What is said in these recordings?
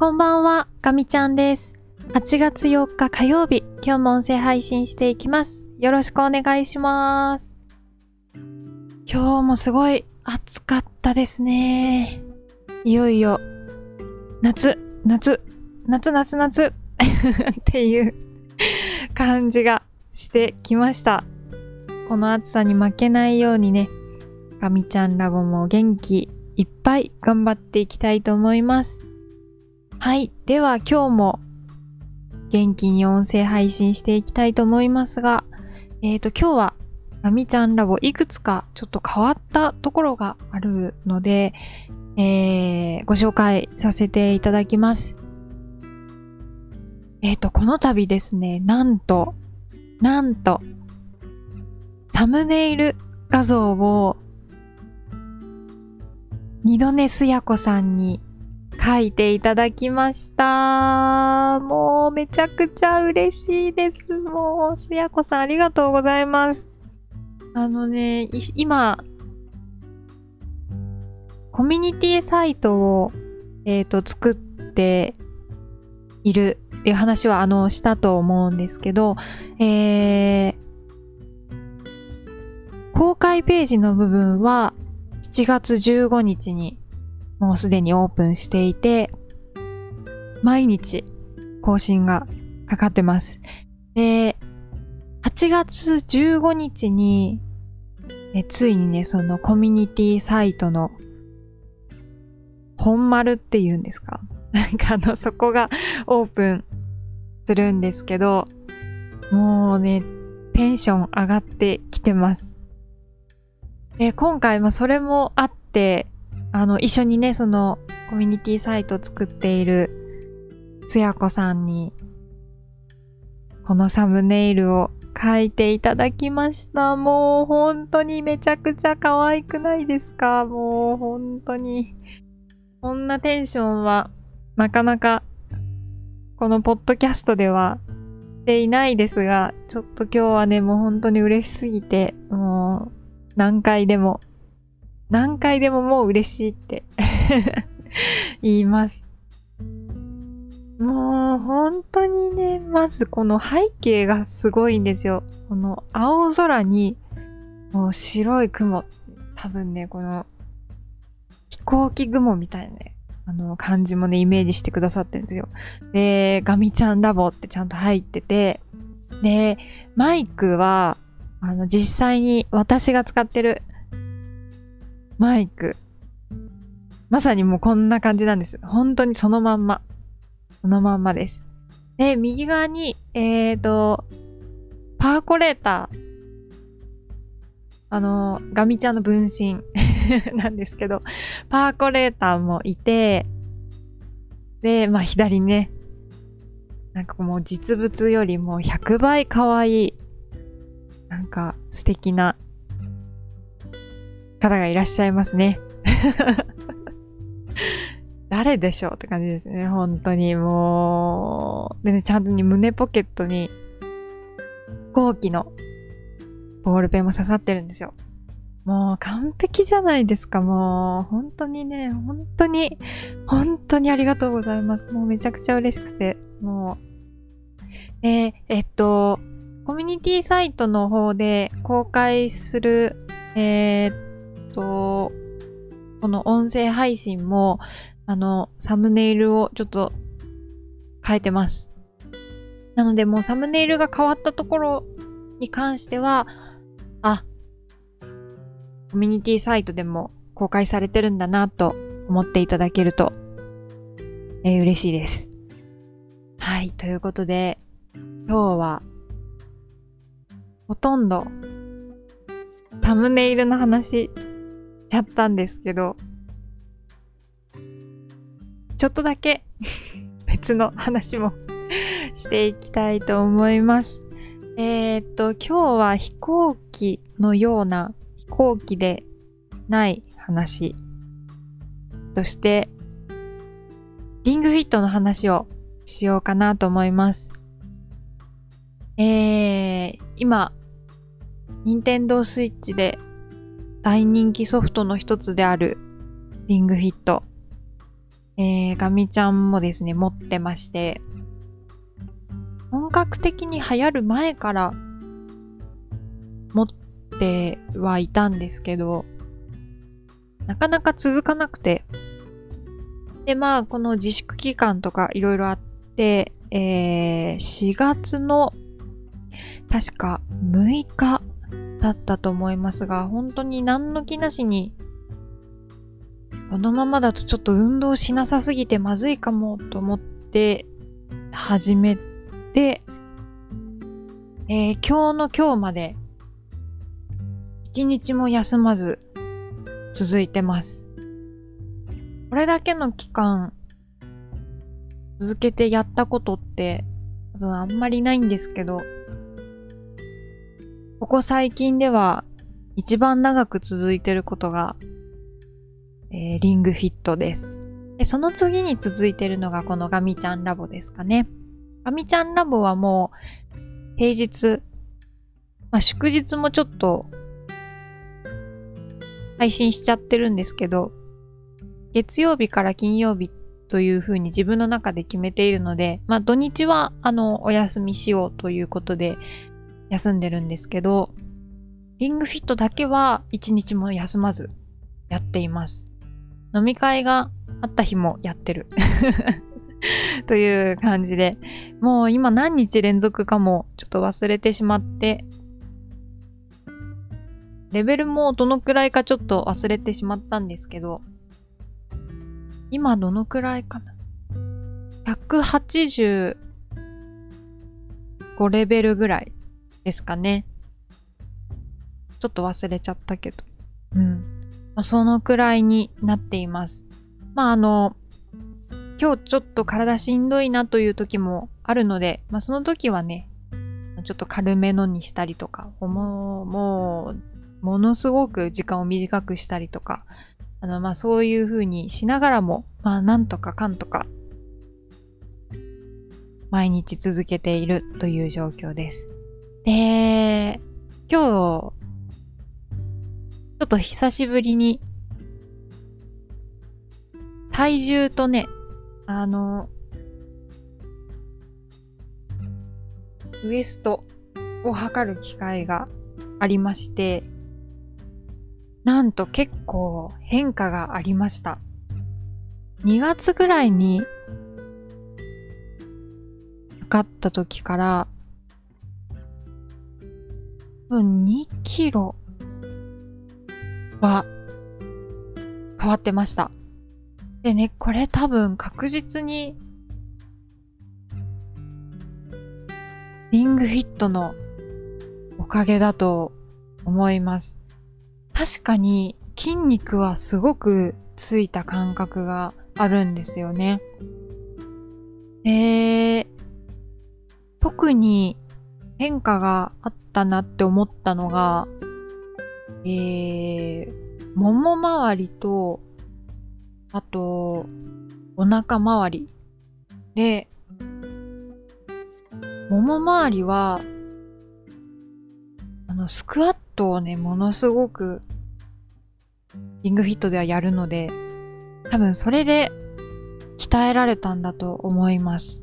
こんばんは、ガミちゃんです。8月4日火曜日、今日も音声配信していきます。よろしくお願いします。今日もすごい暑かったですね。いよいよ、夏、夏、夏、夏、夏 っていう感じがしてきました。この暑さに負けないようにね、ガミちゃんラボも元気いっぱい頑張っていきたいと思います。はい。では今日も元気に音声配信していきたいと思いますが、えっ、と今日はガミちゃんラボいくつかちょっと変わったところがあるので、えー、ご紹介させていただきます。えっ、と、この度ですね、なんと、なんと、サムネイル画像を二度寝すやこさんに書いていただきました。もうめちゃくちゃ嬉しいです。もう、すやこさんありがとうございます。あのね、今、コミュニティサイトを、えっ、と、作っているっていう話は、あの、したと思うんですけど、えー、公開ページの部分は、7月15日にもうすでにオープンしていて、毎日更新がかかってます。で、8月15日に、えついにね、そのコミュニティサイトの本丸っていうんですか？なんかあの、そこがオープンするんですけど、もうね、テンション上がってきてます。で、今回、まあそれもあって、あの、一緒にね、その、コミュニティサイト作っている、つやこさんに、このサムネイルを書いていただきました。もう、本当にめちゃくちゃ可愛くないですか？もう、本当に。こんなテンションは、なかなか、このポッドキャストでは、していないですが、ちょっと今日はね、もう本当に嬉しすぎて、もう、何回でも何回でももう嬉しいって 言います。もう本当にね、まずこの背景がすごいんですよ。この青空にもう白い雲。多分ね、この飛行機雲みたいなね、あの感じもね、イメージしてくださってるんですよ。で、ガミちゃんラボってちゃんと入ってて、で、マイクは、あの、実際に私が使ってるマイク。まさにもうこんな感じなんです。本当にそのまんま。そのまんまです。で、右側に、えーと、パーコレーター。あの、ガミちゃんの分身 なんですけど、パーコレーターもいて、で、まあ左ね、なんかもう実物よりも100倍可愛い、なんか素敵な方がいらっしゃいますね。誰でしょうって感じですね。本当にもう。でね、ちゃんとに胸ポケットに飛行機のボールペンも刺さってるんですよ。もう完璧じゃないですか。もう本当にね、本当に、本当にありがとうございます。もうめちゃくちゃ嬉しくて、もう。ええっと、コミュニティサイトの方で公開する、えー、と、この音声配信も、あの、サムネイルをちょっと変えてます。なのでもうサムネイルが変わったところに関しては、あ、コミュニティサイトでも公開されてるんだなと思っていただけると、えー嬉しいです。はい、ということで、今日は、ほとんどサムネイルの話ちゃったんですけど、ちょっとだけ 別の話も していきたいと思います。えーっと、今日は飛行機のような飛行機でない話として、リングフィットの話をしようかなと思います。えー、今、任天堂スイッチで大人気ソフトの一つであるリングフィット。えー、ガミちゃんもですね、持ってまして、本格的に流行る前から持ってはいたんですけど、なかなか続かなくて。で、まあ、この自粛期間とかいろいろあって、えー、4月の確か6日だったと思いますが、本当に何の気なしに、このままだとちょっと運動しなさすぎてまずいかもと思って始めて、えー今日の今日まで一日も休まず続いてます。これだけの期間続けてやったことって多分あんまりないんですけど、ここ最近では一番長く続いてることが、えーリングフィットです。で、その次に続いてるのがこのガミちゃんラボですかね。ガミちゃんラボはもう平日、まあ祝日もちょっと配信しちゃってるんですけど、月曜日から金曜日という風に自分の中で決めているので、まあ土日はあのお休みしようということで休んでるんですけど、リングフィットだけは一日も休まずやっています。飲み会があった日もやってる。という感じで、もう今何日連続かもちょっと忘れてしまって、レベルもどのくらいかちょっと忘れてしまったんですけど、今どのくらいかな ?185 レベルぐらいですかね。ちょっと忘れちゃったけど。うん。まあ、そのくらいになっています。まああの、今日ちょっと体しんどいなという時もあるので、まあその時はね、ちょっと軽めのにしたりとか、もう、もう、ものすごく時間を短くしたりとか、あの、まあそういう風にしながらも、まあなんとかかんとか、毎日続けているという状況です。で、今日、ちょっと久しぶりに、体重とね、あの、ウエストを測る機会がありまして、なんと結構変化がありました。2月ぐらいに測った時から、分2キロは変わってました。でね、これ多分確実にリングフィットのおかげだと思います。確かに筋肉はすごくついた感覚があるんですよね。で、特に変化があったたなって思ったのが、えー、もも周りと、あと、お腹周り。で、もも周りは、あの、スクワットをね、ものすごく、リングフィットではやるので、多分それで鍛えられたんだと思います。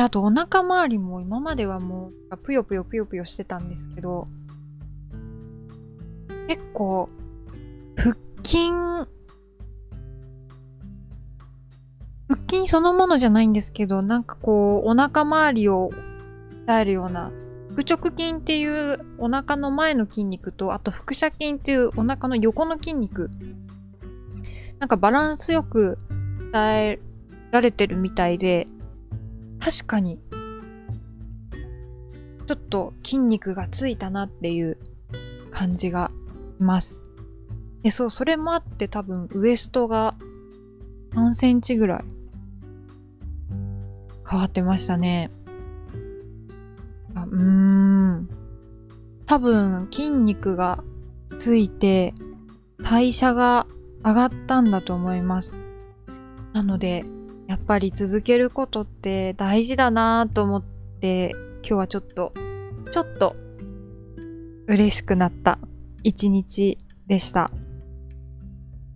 で、あとお腹周りも今まではもう、ぷよぷよぷよぷよしてたんですけど、結構、腹筋、腹筋そのものじゃないんですけど、なんかこう、お腹周りを鍛えるような、腹直筋っていうお腹の前の筋肉と、あと腹斜筋っていうお腹の横の筋肉。なんかバランスよく鍛えられてるみたいで、確かに、ちょっと筋肉がついたなっていう感じがします。で、そう、それもあって多分ウエストが3センチぐらい変わってましたね。あうーん。多分筋肉がついて代謝が上がったんだと思います。なので、やっぱり続けることって大事だなぁと思って、今日はちょっと、ちょっと嬉しくなった一日でした。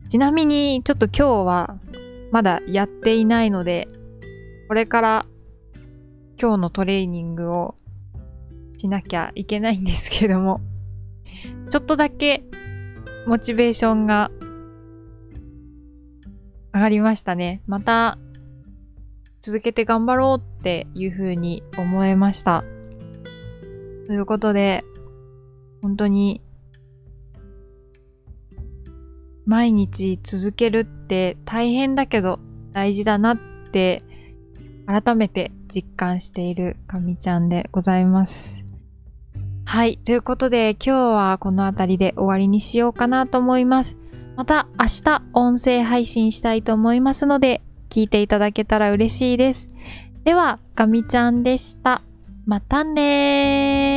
ちなみに、ちょっと今日は、まだやっていないので、これから今日のトレーニングをしなきゃいけないんですけども、ちょっとだけモチベーションが上がりましたね。また続けて頑張ろうっていうふうに思えました。ということで、本当に毎日続けるって大変だけど大事だなって改めて実感しているかみちゃんでございます。はい。ということで今日はこの辺りで終わりにしようかなと思います。また明日音声配信したいと思いますので聞いていただけたら嬉しいです。では、かみちゃんでした。またねー。